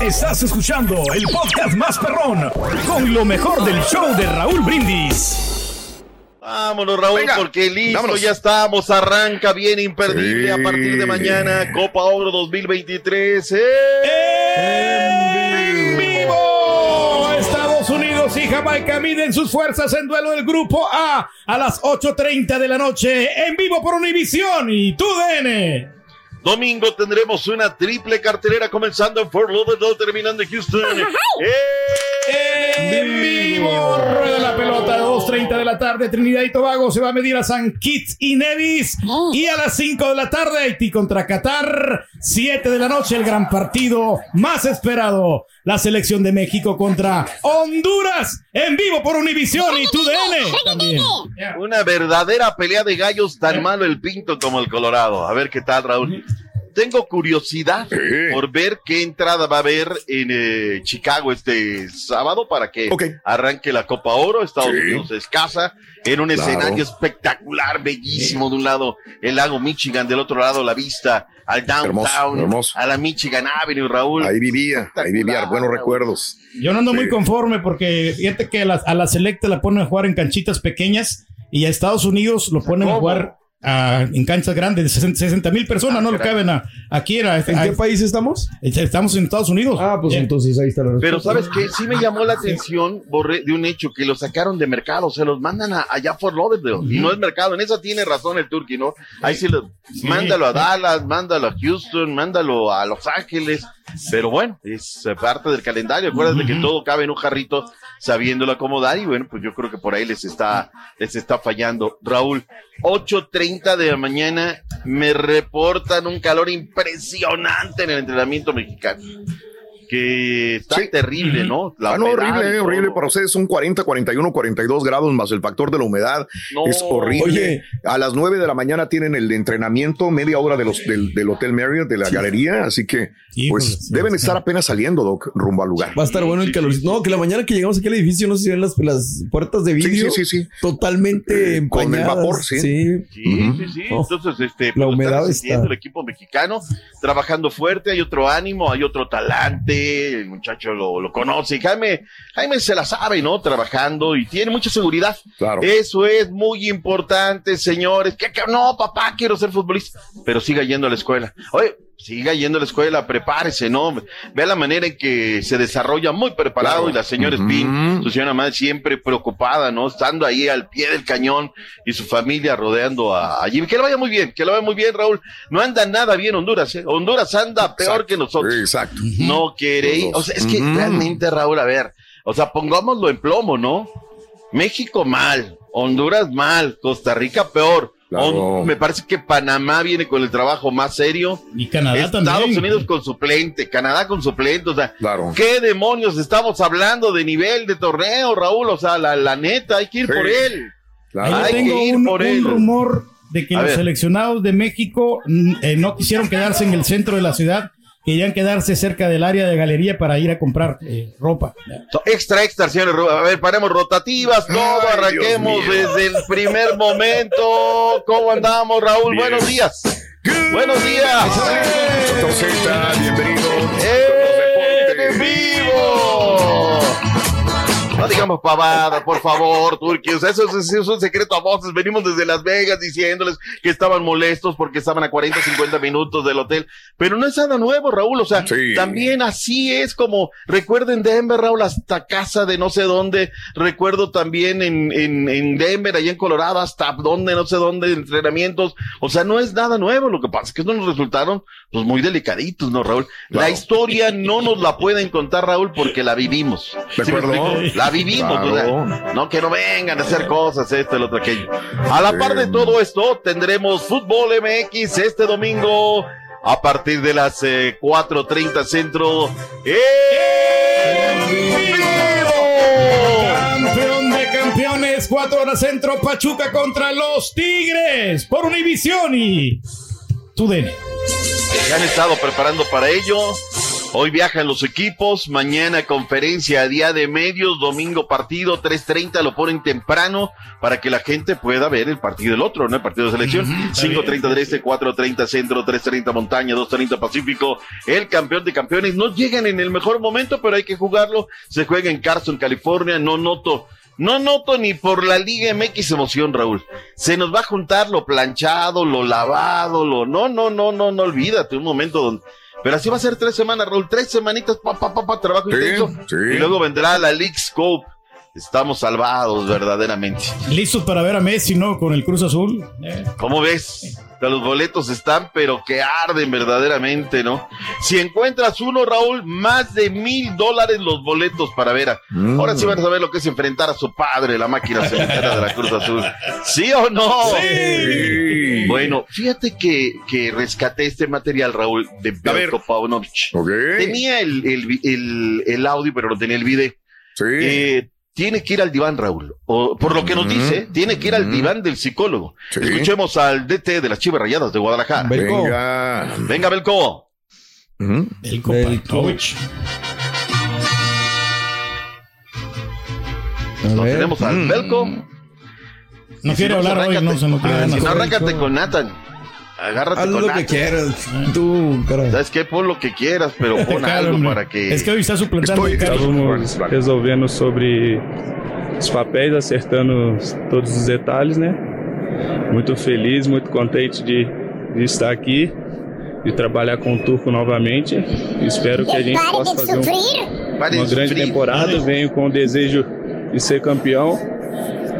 Estás escuchando el podcast más perrón con lo mejor del show de Raúl Brindis. Vámonos, Raúl, porque listo, ya estamos. Arranca bien imperdible a partir de mañana. Copa Oro 2023. ¡En vivo! Estados Unidos y Jamaica miden sus fuerzas en duelo del grupo A a las 8.30 de la noche. En vivo por Univisión y TUDN. Domingo tendremos una triple cartelera comenzando en Fort Lauderdale, terminando en Houston. Vivo, rueda la pelota, 2.30 de la tarde, Trinidad y Tobago se va a medir a San Kitts y Nevis. Y a las 5 de la tarde, Haití contra Qatar. 7 de la noche, el gran partido más esperado. La selección de México contra Honduras. En vivo por Univisión y TUDN. Una verdadera pelea de gallos, tan malo el pinto como el colorado. A ver qué tal, Raúl. Tengo curiosidad por ver qué entrada va a haber en eh, Chicago este sábado para que arranque la Copa Oro. Estados Unidos es casa en un Claro. escenario espectacular, bellísimo. De un lado el lago Michigan, del otro lado la vista al downtown, Hermoso, hermoso. a la Michigan Avenue, Raúl. Ahí vivía, ahí vivía, buenos recuerdos. Yo no ando muy conforme porque fíjate que a la, a la selecta la ponen a jugar en canchitas pequeñas y a Estados Unidos lo ponen a jugar ah, en canchas grandes de 60 mil personas, no lo caben a, aquí. Era, ¿En qué país estamos? Estamos en Estados Unidos. Ah, pues entonces ahí está la respuesta. Pero sabes qué, sí me llamó la atención, Borré, de un hecho que lo sacaron de mercado, se los mandan a, allá por Lauderdale, y no es mercado, en eso tiene razón el Turqui, ¿no? Ahí sí, lo, mándalo a Dallas, mándalo a Houston, mándalo a Los Ángeles, pero bueno, es parte del calendario, acuérdate que todo cabe en un jarrito sabiéndolo acomodar, y bueno, pues yo creo que por ahí les está, les está fallando. Raúl, 8.30 de la mañana, me reportan un calor impresionante en el entrenamiento mexicano. Que está terrible, ¿no? La Ah, no, horrible, eh, horrible. Para ustedes son 40, 41, 42 grados más el factor de la humedad. No. Es horrible. Oye. a las 9 de la mañana tienen el entrenamiento, media hora de los, del, del Hotel Marriott, de la galería. Así que, pues, sí, deben sí. estar apenas saliendo, Doc, rumbo al lugar. Va a estar bueno el calor. No, que la mañana que llegamos aquí al edificio no se ven las, las puertas de vidrio. sí, sí, sí. Totalmente Eh, con el empañadas. vapor, sí. Sí, sí, sí. Oh, Entonces, este, la pues, humedad está- el equipo mexicano, trabajando fuerte, hay otro ánimo, hay otro talante, el muchacho lo, lo conoce. Jaime, Jaime se la sabe, ¿no? Trabajando y tiene mucha seguridad. Claro. Eso es muy importante, señores. Que, que- no, papá, quiero ser futbolista, pero siga yendo a la escuela. Oye, siga yendo a la escuela, prepárese, ¿no? Vea la manera en que se desarrolla muy preparado Claro. y la señora. Spin, su señora madre siempre preocupada, ¿no? Estando ahí al pie del cañón y su familia rodeando a, a Jimmy. Que le vaya muy bien, que le vaya muy bien, Raúl. No anda nada bien Honduras, ¿eh? Honduras anda peor que nosotros. Exacto. No queréis. O sea, es que realmente, Raúl, a ver, o sea, pongámoslo en plomo, ¿no? México mal, Honduras mal, Costa Rica peor. Claro. Hon- me parece que Panamá viene con el trabajo más serio. Y Canadá Estados también. Unidos con suplente, Canadá con suplente, o sea, Claro. ¿qué demonios estamos hablando de nivel de torneo, Raúl? O sea, la, la neta, hay que ir Sí. por él. Claro. Hay tengo que ir un, por un él. rumor de que A los ver. seleccionados de México mm, eh, no quisieron quedarse en el centro de la ciudad, querían quedarse cerca del área de galería para ir a comprar eh, ropa. Extra, extra, señores. A ver, paremos rotativas, todo, Ay, arranquemos desde el primer momento. ¿Cómo andamos, Raúl? Bien. Buenos días. Buenos días. Digamos pavada, por favor, Turquía. O sea, eso, es- es un secreto a voces. Venimos desde Las Vegas diciéndoles que estaban molestos porque estaban a 40, 50 minutos del hotel. Pero no es nada nuevo, Raúl. O sea, Sí. también así es como, recuerden Denver, Raúl, hasta casa de no sé dónde. Recuerdo también en, en, en Denver, allá en Colorado, hasta dónde, no sé dónde, entrenamientos. O sea, no es nada nuevo. Lo que pasa es que no nos resultaron, pues, muy delicaditos, ¿no, Raúl? La Claro. historia no nos la pueden contar, Raúl, porque la vivimos. ¿De ¿Sí acuerdo? La vivimos, o sea, Claro. no que no vengan a hacer cosas, esto, el otro, aquello. A la par de todo esto, tendremos Fútbol MX este domingo a partir de las eh, 4.30 centro. ¡En vivo! Campeón de campeones, cuatro horas centro, Pachuca contra los Tigres por Univisión y TUDN. Se han estado preparando para ello. Hoy viajan los equipos, mañana conferencia a día de medios, domingo partido, 3.30 lo ponen temprano para que la gente pueda ver el partido del otro, ¿no? El partido de selección. 5.30 del este, 4.30 centro, 3.30 montaña, 2.30 pacífico. El campeón de campeones no llegan en el mejor momento, pero hay que jugarlo. Se juega en Carson, California. No noto, no noto ni por la Liga MX emoción, Raúl. Se nos va a juntar lo planchado, lo lavado, lo, no, no, no, no, no olvídate un momento donde, pero así va a ser tres semanas, Raúl, tres semanitas, pa, pa, pa, pa, trabajo Sí, intenso. sí. Y luego vendrá la League Scope. Estamos salvados, verdaderamente. Listos para ver a Messi, ¿no? Con el Cruz Azul. Eh, ¿Cómo ves? Los boletos están, pero que arden verdaderamente, ¿no? Si encuentras uno, Raúl, más de mil dólares los boletos para ver a. Mm. Ahora sí van a saber lo que es enfrentar a su padre, la máquina cementera de la Cruz Azul. ¿Sí o no? Sí. Bueno, fíjate que, que rescaté este material, Raúl, de. Belko Paunovic. Ok. Tenía el, el, vi- el, el audio, pero no tenía el video. Sí. Eh, tiene que ir al diván, Raúl. O, por lo que nos Mm. dice, tiene que ir al Mm. diván del psicólogo. Sí. Escuchemos al DT de las Chivas Rayadas de Guadalajara. Venga. Venga, Belco. Belko. Kopachovich. A Lo tenemos al Mm. Belco. No Y quiere si no, hablar pues, hoy, no se Ah. Si no, arráncate con Nathan. Agárrate Haz con lo que Nathan. quieras. Tú, cara. ¿Sabes qué? Pon lo que quieras, pero pon Claro, algo para que. Es que hoy está suplantando. Estávamos resolvendo sobre os papéis, acertando todos os detalhes, né? Muito feliz, muito contente de, de estar aqui, de trabalhar com o Turco novamente. Espero que a gente possa fazer um- sufrir. Pare de uma grande temporada. Venho com o desejo de ser campeão,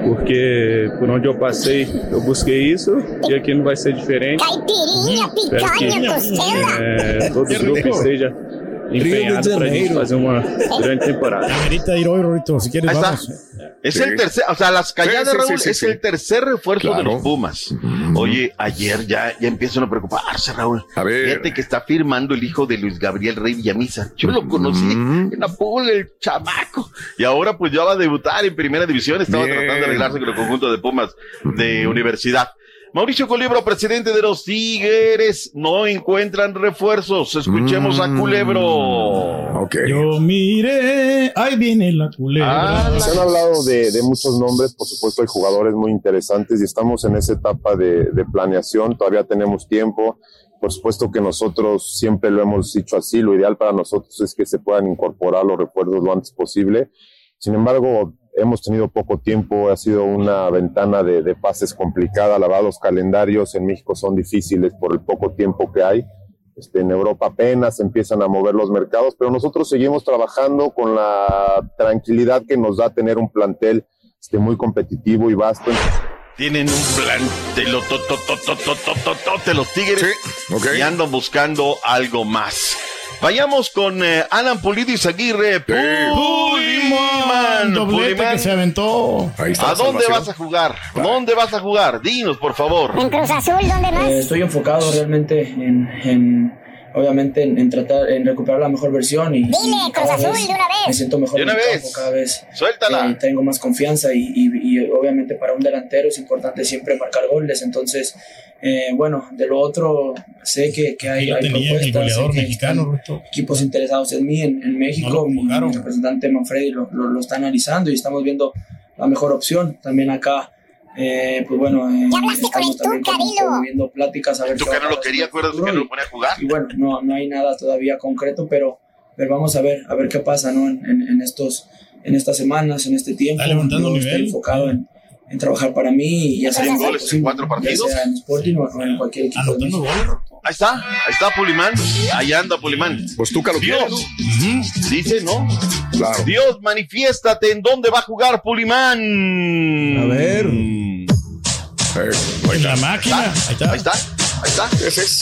porque por onde eu passei eu busquei isso e aqui não vai ser diferente. Caipirinha, que picanha, costela. eh, todo grupo esteja empenhado para a gente fazer uma grande temporada. Ahorita ir hoy, Rorito, si quieres vamos. Es Sí. el tercer, o sea, las calladas, Sí, sí, Raúl, es el tercer refuerzo de los Pumas. Oye, ayer ya, ya empiezan a preocuparse, Raúl. A ver. Fíjate que está firmando el hijo de Luis Gabriel Rey Villamisa. Yo lo conocí Ujú. en el chamaco. Y ahora pues ya va a debutar en primera división. Estaba Bien. tratando de arreglarse con el conjunto de Pumas de universidad. Mauricio Culebro, presidente de los Tigres, no encuentran refuerzos. Escuchemos a Mm. Culebro. Ok. Yo mire, ahí viene la culebra. Ah, Se han hablado de, de muchos nombres, por supuesto hay jugadores muy interesantes y estamos en esa etapa de, de planeación, todavía tenemos tiempo. Por supuesto que nosotros siempre lo hemos dicho así, lo ideal para nosotros es que se puedan incorporar los refuerzos lo antes posible. Sin embargo, hemos tenido poco tiempo, ha sido una ventana de, pases complicada, la verdad los calendarios en México son difíciles por el poco tiempo que hay. Este, en Europa apenas empiezan a mover los mercados, pero nosotros seguimos trabajando con la tranquilidad que nos da tener un plantel este, muy competitivo y vasto. Tienen un plantel, te los tigres, sí, okay. y andan buscando algo más. Vayamos con eh, Alan Pulidis Aguirre. Sí. Doblete que se aventó. Ahí está ¿A dónde vas a jugar? ¿Dónde vas a jugar? Dinos, por favor. En Cruz Azul, ¿dónde más? Eh, estoy enfocado realmente en, en, obviamente en, en tratar en recuperar la mejor versión y, Dile, y Cruz Azul, vez de una vez. me siento mejor De una vez. campo, cada vez Suéltala. eh, tengo más confianza y, y- y obviamente para un delantero es importante siempre marcar goles entonces eh, bueno de lo otro sé que, que hay, hay propuestas sé que mexicano, están equipos interesados en mí en, en No México lo mi, representante Manfredi lo, lo, lo está analizando y estamos viendo la mejor opción también acá eh, pues bueno eh, Ya hablaste con el estamos también promoviendo pláticas a ver Tú qué que no lo quería, acuérdate que no y- lo ponía a jugar. y bueno, no, no hay nada todavía concreto, pero, pero vamos a ver, a ver qué pasa, ¿no? En, en- en estos en estas semanas, en este tiempo. Está levantando nivel. Estoy enfocado en, en trabajar para mí y hacer ¿Seis lo mejor goles en posible, cuatro ya partidos? sea en Sporting o o en cualquier equipo. Anotando goles. Ahí está, ahí está Pulimán. Ahí anda Pulimán. Pues tú que lo quieres, Dios, dice, ¿no? Claro. Dios, manifiéstate en dónde va a jugar Pulimán. A ver. En la máquina. Ahí está. Ahí está, ahí está. ese es.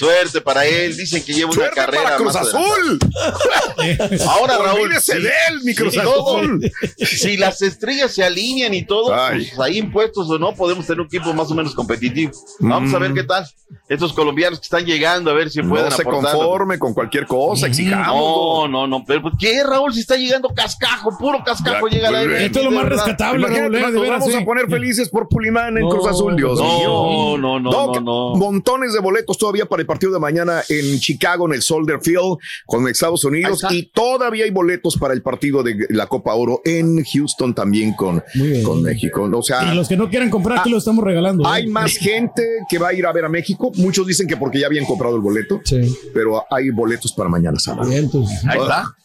Suerte para él. Dicen que lleva una carrera para Cruz más adelante. Azul. Ahora, Raúl, sí. de él, mi Cruz Sí, todo. Azul. si las estrellas se alinean y todo, pues ahí impuestos o no, podemos tener un equipo más o menos competitivo. Vamos a ver qué tal. Estos colombianos que están llegando, a ver si pueden No se aportar. conforme con cualquier cosa, exijamos. No, no, no. Pero pues, ¿qué, Raúl? Si está llegando cascajo, puro cascajo Ya, llega la Esto es lo más verdad. rescatable, Raúl. Eh, de vamos a poner felices por Pulimán en No, Cruz Azul, Dios No, mío. no, no, no, no. Montones de boletos todavía para el partido de mañana en Chicago, en el Soldier Field, con Estados Unidos. Y todavía hay boletos para el partido de la Copa Oro en Houston también con, con México. O sea, Y los que no quieran comprar, aquí lo estamos regalando. hay ¿eh? más gente que va a ir a ver a México. Muchos dicen que porque ya habían comprado el boleto, Sí. pero hay boletos para mañana sábado. Ahí está.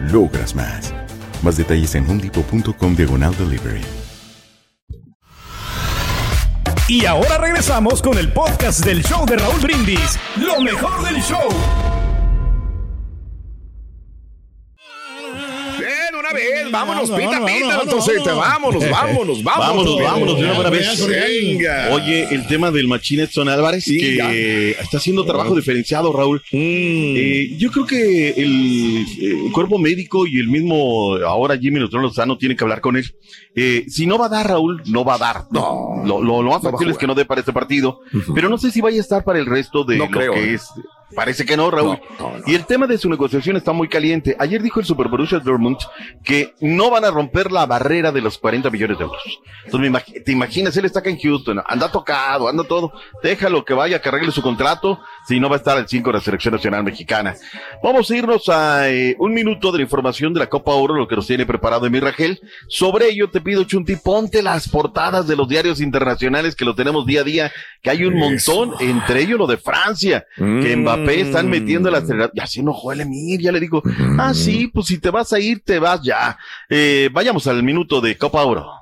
logras más. Más detalles en homedepot.com diagonal delivery. Y ahora regresamos con el podcast del show de Raúl Brindis. Lo mejor del show. Vámonos, Vámonos, pita, vámonos, pita, vámonos, vámonos, vámonos, vámonos. Vámonos, vámonos de una buena vez. Venga. Oye, el tema del machín Edson Álvarez, que está haciendo trabajo diferenciado, Raúl. Mm. Eh, yo creo que el, eh, cuerpo médico y el mismo ahora Jimmy Neutron Lozano tiene que hablar con él. Eh, si no va a dar, Raúl, no va a dar. No. Lo, lo, lo más No factible es que no dé para este partido, pero no sé si vaya a estar para el resto de No lo creo, que eh. es. Parece que no, Raúl. No, no, no. Y el tema de su negociación está muy caliente. Ayer dijo el Super Borussia Dortmund que no van a romper la barrera de los 40 millones de euros. Entonces, me imag- te imaginas, él está acá en Houston, anda tocado, anda todo. Déjalo que vaya, que arregle su contrato, si no va a estar al 5 de la Selección Nacional Mexicana. Vamos a irnos a eh, un minuto de la información de la Copa Oro, lo que nos tiene preparado mi Rangel. Sobre ello te pido, Chunti, ponte las portadas de los diarios internacionales que lo tenemos día a día, que hay un Eso. montón, entre ellos lo de Francia, que Mm. Mbappé están metiendo el acelerador. Ya se enojó el Emir, ya le digo, ah, sí, pues si te vas a ir, te vas ya. Eh, vayamos al minuto de Copa Oro.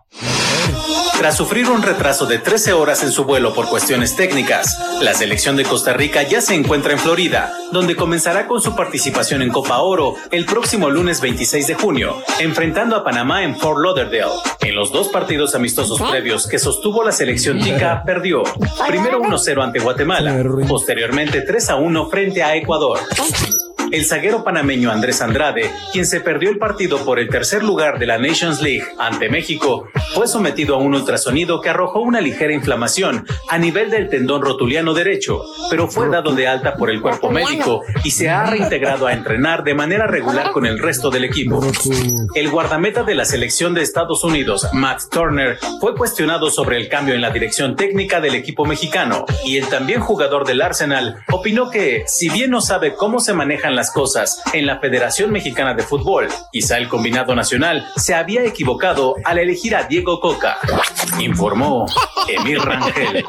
Tras sufrir un retraso de 13 horas en su vuelo por cuestiones técnicas, la selección de Costa Rica ya se encuentra en Florida, donde comenzará con su participación en Copa Oro el próximo lunes 26 de junio, enfrentando a Panamá en Fort Lauderdale. En los dos partidos amistosos previos que sostuvo la selección tica, perdió. Primero 1-0 ante Guatemala, posteriormente 3-1 frente a Ecuador. El zaguero panameño Andrés Andrade, quien se perdió el partido por el tercer lugar de la Nations League ante México, fue sometido a un ultrasonido que arrojó una ligera inflamación a nivel del tendón rotuliano derecho, pero fue dado de alta por el cuerpo médico y se ha reintegrado a entrenar de manera regular con el resto del equipo. El guardameta de la selección de Estados Unidos, Matt Turner, fue cuestionado sobre el cambio en la dirección técnica del equipo mexicano y el también jugador del Arsenal opinó que, si bien no sabe cómo se manejan las cosas en la Federación Mexicana de Fútbol, quizá el combinado nacional se había equivocado al elegir a Diego Coca, informó Emir Rangel.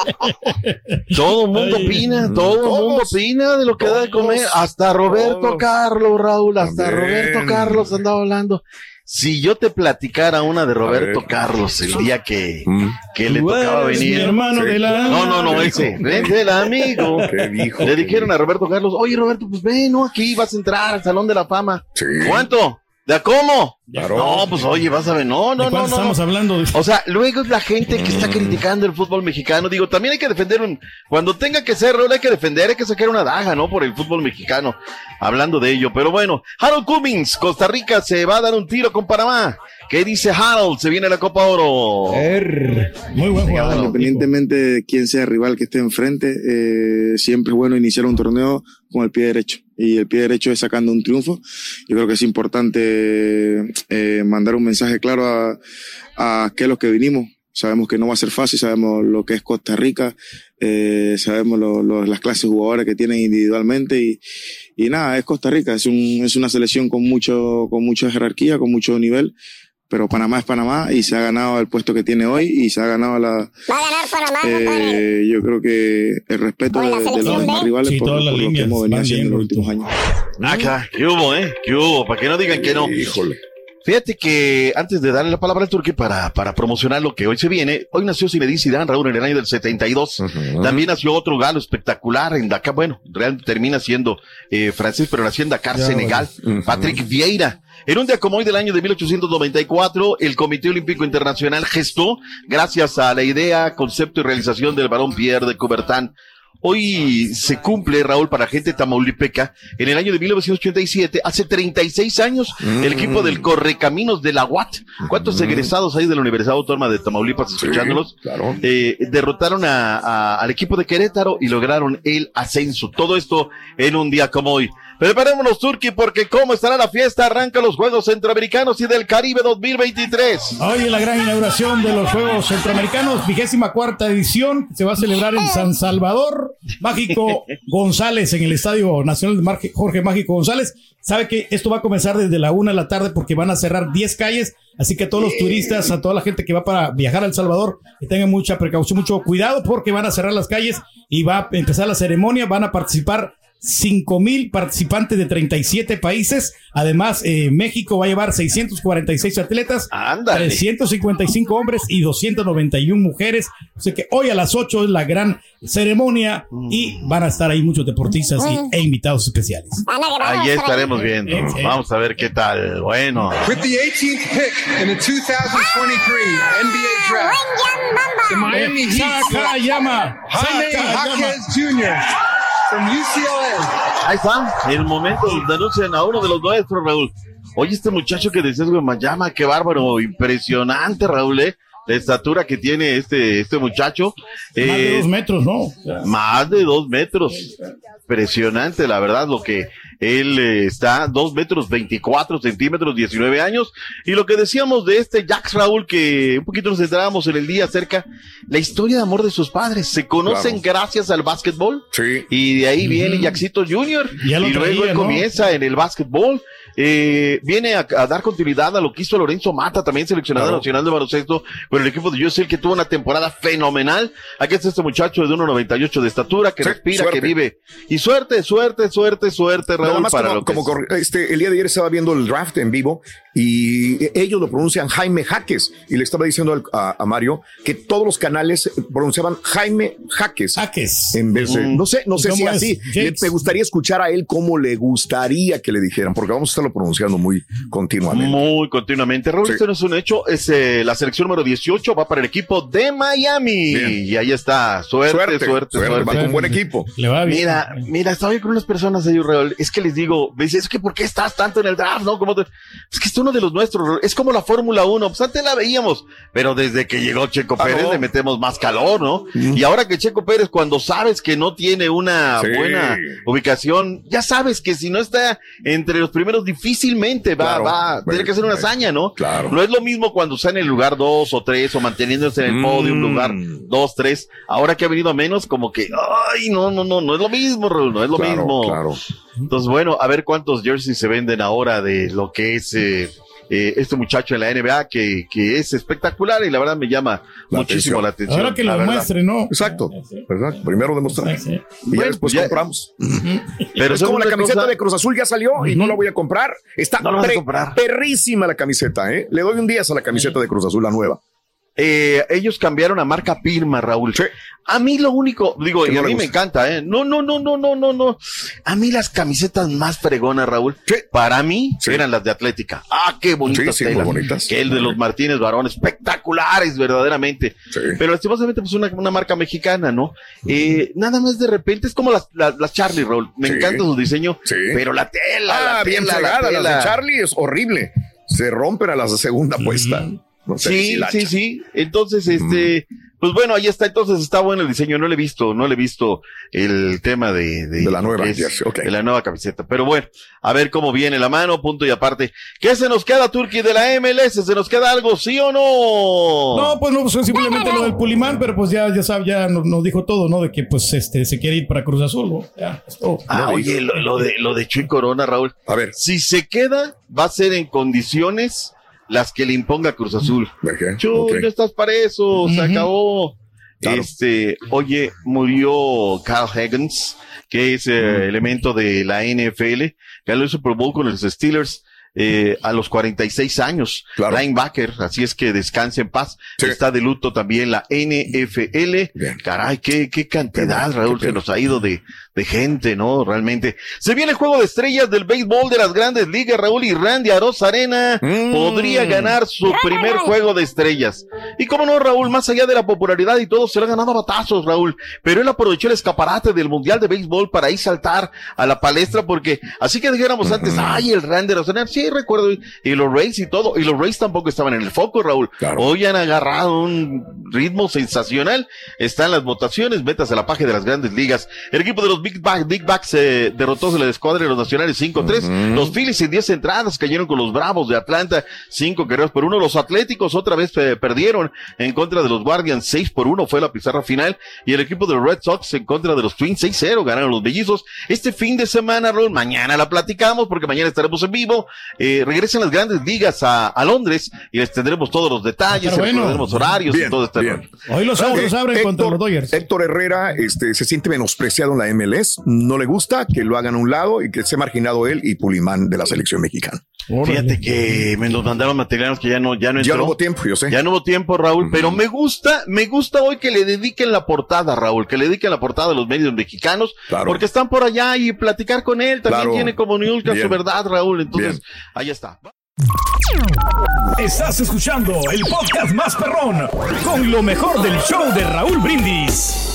Todo el mundo opina, todo el mundo opina de lo que da de comer. Hasta Roberto todos. Carlos, Raúl, hasta También. Roberto Carlos andaba hablando. Si yo te platicara una de Roberto. Carlos el día que, Mm. que le tocaba mi venir. hermano Sí. de la... No, no, no, ¿Qué ese. dijo? Vente el amigo. ¿Qué dijo? Le dijeron a Roberto Carlos, oye Roberto, pues ven, ¿no? Aquí vas a entrar al Salón de la Fama. Sí. ¿Cuánto? ¿De a cómo? No, pues oye, vas a ver, no, no, ¿De no, no. estamos no. hablando? O sea, luego es la gente que está criticando el fútbol mexicano. Digo, también hay que defender un. Cuando tenga que ser, hay que defender, hay que sacar una daga, ¿no? Por el fútbol mexicano. Hablando de ello. Pero bueno, Harold Cummings, Costa Rica se va a dar un tiro con Panamá. ¿Qué dice Harold? Se viene la Copa Oro. Muy buen jugador. Independientemente de quién sea el rival que esté enfrente, eh, siempre es bueno iniciar un torneo con el pie derecho. Y el pie derecho es sacando un triunfo. Yo creo que es importante eh, mandar un mensaje claro a, a lo que vinimos. Sabemos que no va a ser fácil, sabemos lo que es Costa Rica, eh, sabemos lo- lo- las clases de jugadores que tienen individualmente y, y nada, es Costa Rica, es, un, es una selección con mucho, con mucha jerarquía, con mucho nivel, pero Panamá es Panamá y se ha ganado el puesto que tiene hoy y se ha ganado la, Va a ganar Panamá, eh, yo creo que el respeto de, de los demás rivales Sí, por, por lo que hemos venido haciendo en los últimos años. Acá, ¿qué hubo, eh? ¿Qué hubo? Para que no digan que no. Híjole. Fíjate que antes de darle la palabra al turque para, para promocionar lo que hoy se viene, hoy nació Zinedine Zidane, Raúl, en el año del 72. También nació otro galo espectacular en Dakar. Bueno, realmente termina siendo eh, francés, pero nació en Dakar, Ya, Senegal. Patrick Vieira. En un día como hoy del año de 1894, el Comité Olímpico Internacional gestó, gracias a la idea, concepto y realización del varón Pierre de Coubertin, Hoy se cumple, Raúl, para gente tamaulipeca, en el año de 1987, hace 36 años, el equipo del Correcaminos de la UAT. ¿Cuántos egresados hay de la Universidad Autónoma de Tamaulipas escuchándolos? claro. Eh, derrotaron a- a- al equipo de Querétaro y lograron el ascenso. Todo esto en un día como hoy. Preparémonos, Turki, porque cómo estará la fiesta, arranca los Juegos Centroamericanos y del Caribe 2023. Hoy en la gran inauguración de los Juegos Centroamericanos, vigésima cuarta edición, se va a celebrar en San Salvador. Mágico González, en el Estadio Nacional de Jorge Mágico González. Sabe que esto va a comenzar desde la una de la tarde porque van a cerrar 10 calles. Así que a todos los turistas, a toda la gente que va para viajar a El Salvador, que tengan mucha precaución, mucho cuidado porque van a cerrar las calles y va a empezar la ceremonia. Van a participar 5 mil participantes de 37 países. Además, eh, México va a llevar 646 atletas, 355 hombres y 291 mujeres. Así que hoy a las 8 es la gran ceremonia y van a estar ahí muchos deportistas y- e invitados especiales. Ahí estaremos viendo. Sí. Vamos a ver qué tal. Bueno. With the 18th pick in the 2023 NBA Draft, the Miami Eh, Heat Sakayama. Jaime Jr. from UCLA. Ahí está, el momento donde anuncian a uno de los nuestros, Raúl. Oye, este muchacho que decías, güey, Mayama, qué bárbaro, impresionante, Raúl, ¿eh? La estatura que tiene este, este muchacho. Más de Eh, dos metros, ¿no? Más de dos metros. Impresionante, la verdad, lo que él eh, está, dos metros 24 centímetros, 19 años. Y lo que decíamos de este Jax Raúl, que un poquito nos centrábamos en el día acerca, la historia de amor de sus padres. Se conocen gracias al básquetbol. Sí. Y de ahí viene Jaxito Jr. Ya lo y luego traía, él ¿no? comienza en el básquetbol. Eh, viene a, a dar continuidad a lo que hizo Lorenzo Mata, también seleccionado Claro. nacional de baloncesto con el equipo de USL, que tuvo una temporada fenomenal. Aquí está este muchacho de 1.98 de estatura, que Sí, respira, suerte. que vive. Y suerte, suerte, suerte, suerte, para como, lo que como es. este, el día de ayer estaba viendo el draft en vivo y ellos lo pronuncian Jaime Jaques y le estaba diciendo al- a, a Mario que todos los canales pronunciaban Jaime Jaques. Jaques. En vez de, Mm. no sé, no sé ¿Cómo si así. Me gustaría escuchar a él cómo le gustaría que le dijeran, porque vamos a estarlo pronunciando muy continuamente. Muy continuamente. Raúl, Sí. esto no es un hecho, es eh, la selección número 18, va para el equipo de Miami. Bien. Y ahí está, suerte, suerte, suerte. suerte, va con buen equipo. Le va bien. Mira, mira, estaba yo con unas personas ahí, Raúl. Es que les digo, me dice, es que ¿por qué estás tanto en el draft, no? Como te- Es que es uno de los nuestros, es como la Fórmula 1. Pues antes la veíamos, pero desde que llegó Checo Pérez no. le metemos más calor, ¿no? Y ahora que Checo Pérez, cuando sabes que no tiene una Sí. buena ubicación, ya sabes que si no está entre los primeros, difícilmente va, Claro. va, tiene que hacer una hazaña, ¿no? claro. No es lo mismo cuando está en el lugar dos o tres o manteniéndose en el podio, un Mm. lugar dos, tres. Ahora que ha venido a menos, como que, ay, no, no, no, no es lo mismo, Raúl, no es lo Claro, mismo. claro. Entonces, bueno, a ver cuántos jerseys se venden ahora de lo que es eh, eh, este muchacho en la NBA, que, que es espectacular y la verdad me llama La muchísimo atención. la atención. Ahora que la lo muestre, ¿no? Exacto, ¿verdad? Primero demostrar. Sí. Y ya después ya- compramos. Pero es ¿sabes como la camiseta cosa? de Cruz Azul ya salió y no la voy a comprar. Está No a comprar. perrísima la camiseta, ¿eh? Le doy un 10 a la camiseta de Cruz Azul, la nueva. Eh, ellos cambiaron a marca Pirma, Raúl. A mí lo único, digo, ¿Qué y no a mí me encanta, ¿eh? No, no, no, no, no, no, no. A mí las camisetas más fregonas, Raúl, para mí eran las de Atlética. Ah, qué bonitas Sí, sí, muy telas. bonitas. Que el de los Martínez Varón, espectaculares, verdaderamente. Pero lastimosamente, pues una, una marca mexicana, ¿no? Eh, nada más de repente es como las, las, las Charlie Roll. Me Sí. encanta su diseño, Sí. pero la tela, Ah, la bien tela, la. Las tela. de Charlie es horrible. Se rompen a la segunda puesta. No sé Sí, si sí, sí. Entonces, este, pues bueno, ahí está. Entonces está bueno el diseño. No le he visto, no le he visto el tema de, De la nueva es- de la nueva camiseta. Pero bueno, a ver cómo viene la mano, punto y aparte. ¿Qué se nos queda, Turki, de la MLS? ¿Se nos queda algo, sí o no? No, pues no, pues simplemente lo del Pulimán, pero pues ya, ya sabe, ya nos, nos dijo todo, ¿no? De que pues este se quiere ir para Cruz Azul, ¿no? Ya, es todo. Ah, oye, lo, lo de, lo de Chuy Corona, Raúl. A ver. Si se queda, va a ser en condiciones las que le imponga Cruz Azul. Chuy, Ok. no estás para eso, se acabó. Este, oye, murió Carl Higgins, que es eh, elemento de la NFL, ganó el Super Bowl con los Steelers. eh, a los 46 años, linebacker, así es que descanse en paz. Está de luto también la NFL. Caray, qué, qué cantidad, Raúl, se nos ha ido de, de gente, ¿no? Realmente. Se viene el juego de estrellas del béisbol de las grandes ligas, Raúl, y Randy Aroz Arena podría ganar su primer juego de estrellas. Y cómo no, Raúl, más allá de la popularidad y todo, se lo ha ganado a batazos, Raúl. Pero él aprovechó el escaparate del Mundial de Béisbol para ir saltar a la palestra, porque así que dijéramos antes, ay, el Randy Aroz Arena, sí, recuerdo, y, y los Rays y todo, y los Rays tampoco estaban en el foco, Raúl. Hoy han agarrado un ritmo sensacional. Están las votaciones, metas a la página de las grandes ligas. El equipo de los Big Back, Big Backs eh, derrotó a la escuadra de los nacionales 5-3. Los Phillies en 10 entradas cayeron con los Bravos de Atlanta, 5 carreras por uno. Los Atléticos otra vez eh, perdieron en contra de los Guardians, 6 por 1 fue la pizarra final. Y el equipo de los Red Sox en contra de los Twins, 6-0 ganaron los Bellizos. Este fin de semana, Raúl, mañana la platicamos porque mañana estaremos en vivo. Eh, regresan las grandes ligas a, a Londres y les tendremos todos los detalles, Pero bueno. tendremos horarios y Bien, todo este. Hoy los Astros abren contra Héctor- los Dodgers. Héctor Herrera este, se siente menospreciado en la No le gusta que lo hagan a un lado y que esté marginado él y Pulimán de la selección mexicana. Fíjate que me nos mandaron materiales que ya no, ya no Ya entró. no hubo tiempo, yo sé. Ya no hubo tiempo, Raúl, pero me gusta, me gusta hoy que le dediquen la portada, Raúl, que le dediquen la portada a los medios mexicanos, porque están por allá y platicar con él también Claro. tiene como Newsca su verdad, Raúl, entonces, ahí está. Estás escuchando el podcast más perrón con lo mejor del show de Raúl Brindis.